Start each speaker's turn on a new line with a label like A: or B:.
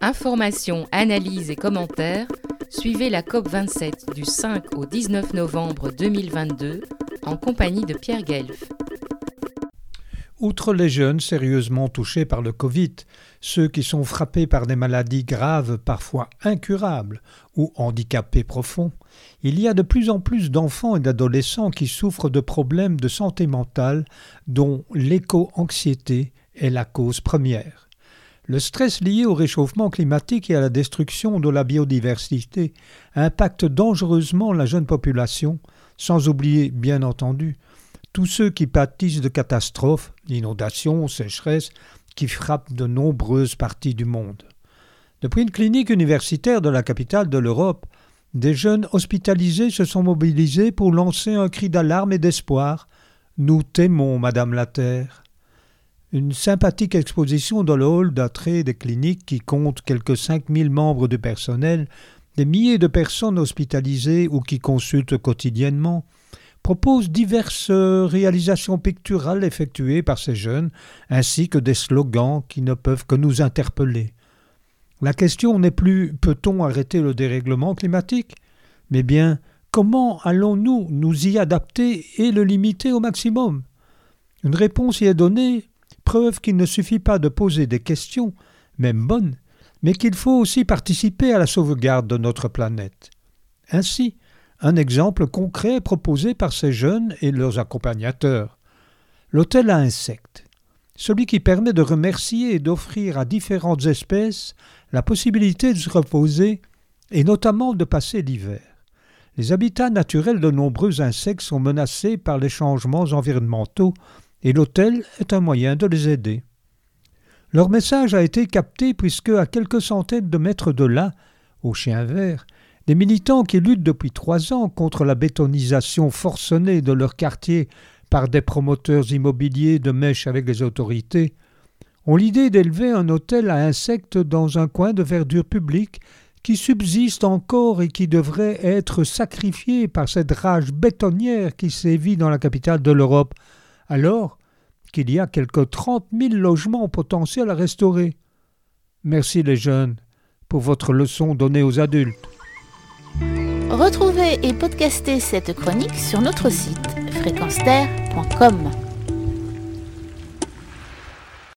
A: Informations, analyses et commentaires, suivez la COP27 du 5 au 19 novembre 2022 en compagnie de Pierre Guelf.
B: Outre les jeunes sérieusement touchés par le Covid, ceux qui sont frappés par des maladies graves, parfois incurables, ou handicapés profonds, il y a de plus en plus d'enfants et d'adolescents qui souffrent de problèmes de santé mentale dont l'éco-anxiété est la cause première. Le stress lié au réchauffement climatique et à la destruction de la biodiversité impacte dangereusement la jeune population, sans oublier, bien entendu, tous ceux qui pâtissent de catastrophes, d'inondations, sécheresses, qui frappent de nombreuses parties du monde. Depuis une clinique universitaire de la capitale de l'Europe, des jeunes hospitalisés se sont mobilisés pour lancer un cri d'alarme et d'espoir. Nous t'aimons, Madame la Terre. Une sympathique exposition dans le hall d'attrait des cliniques qui compte quelques cinq mille membres du personnel, des milliers de personnes hospitalisées ou qui consultent quotidiennement, propose diverses réalisations picturales effectuées par ces jeunes, ainsi que des slogans qui ne peuvent que nous interpeller. La question n'est plus peut-on arrêter le dérèglement climatique, mais bien comment allons-nous nous y adapter et le limiter au maximum? Une réponse y est donnée, preuve qu'il ne suffit pas de poser des questions, même bonnes, mais qu'il faut aussi participer à la sauvegarde de notre planète. Ainsi, un exemple concret proposé par ces jeunes et leurs accompagnateurs. L'hôtel à insectes, celui qui permet de remercier et d'offrir à différentes espèces la possibilité de se reposer et notamment de passer l'hiver. Les habitats naturels de nombreux insectes sont menacés par les changements environnementaux et l'hôtel est un moyen de les aider. Leur message a été capté puisque, à quelques centaines de mètres de là, au chien vert, des militants qui luttent depuis trois ans contre la bétonisation forcenée de leur quartier par des promoteurs immobiliers de mèche avec les autorités, ont l'idée d'élever un hôtel à insectes dans un coin de verdure publique qui subsiste encore et qui devrait être sacrifié par cette rage bétonnière qui sévit dans la capitale de l'Europe, alors qu'il y a quelques trente mille logements potentiels à restaurer. Merci les jeunes pour votre leçon donnée aux adultes.
C: Retrouvez et podcastez cette chronique sur notre site fréquence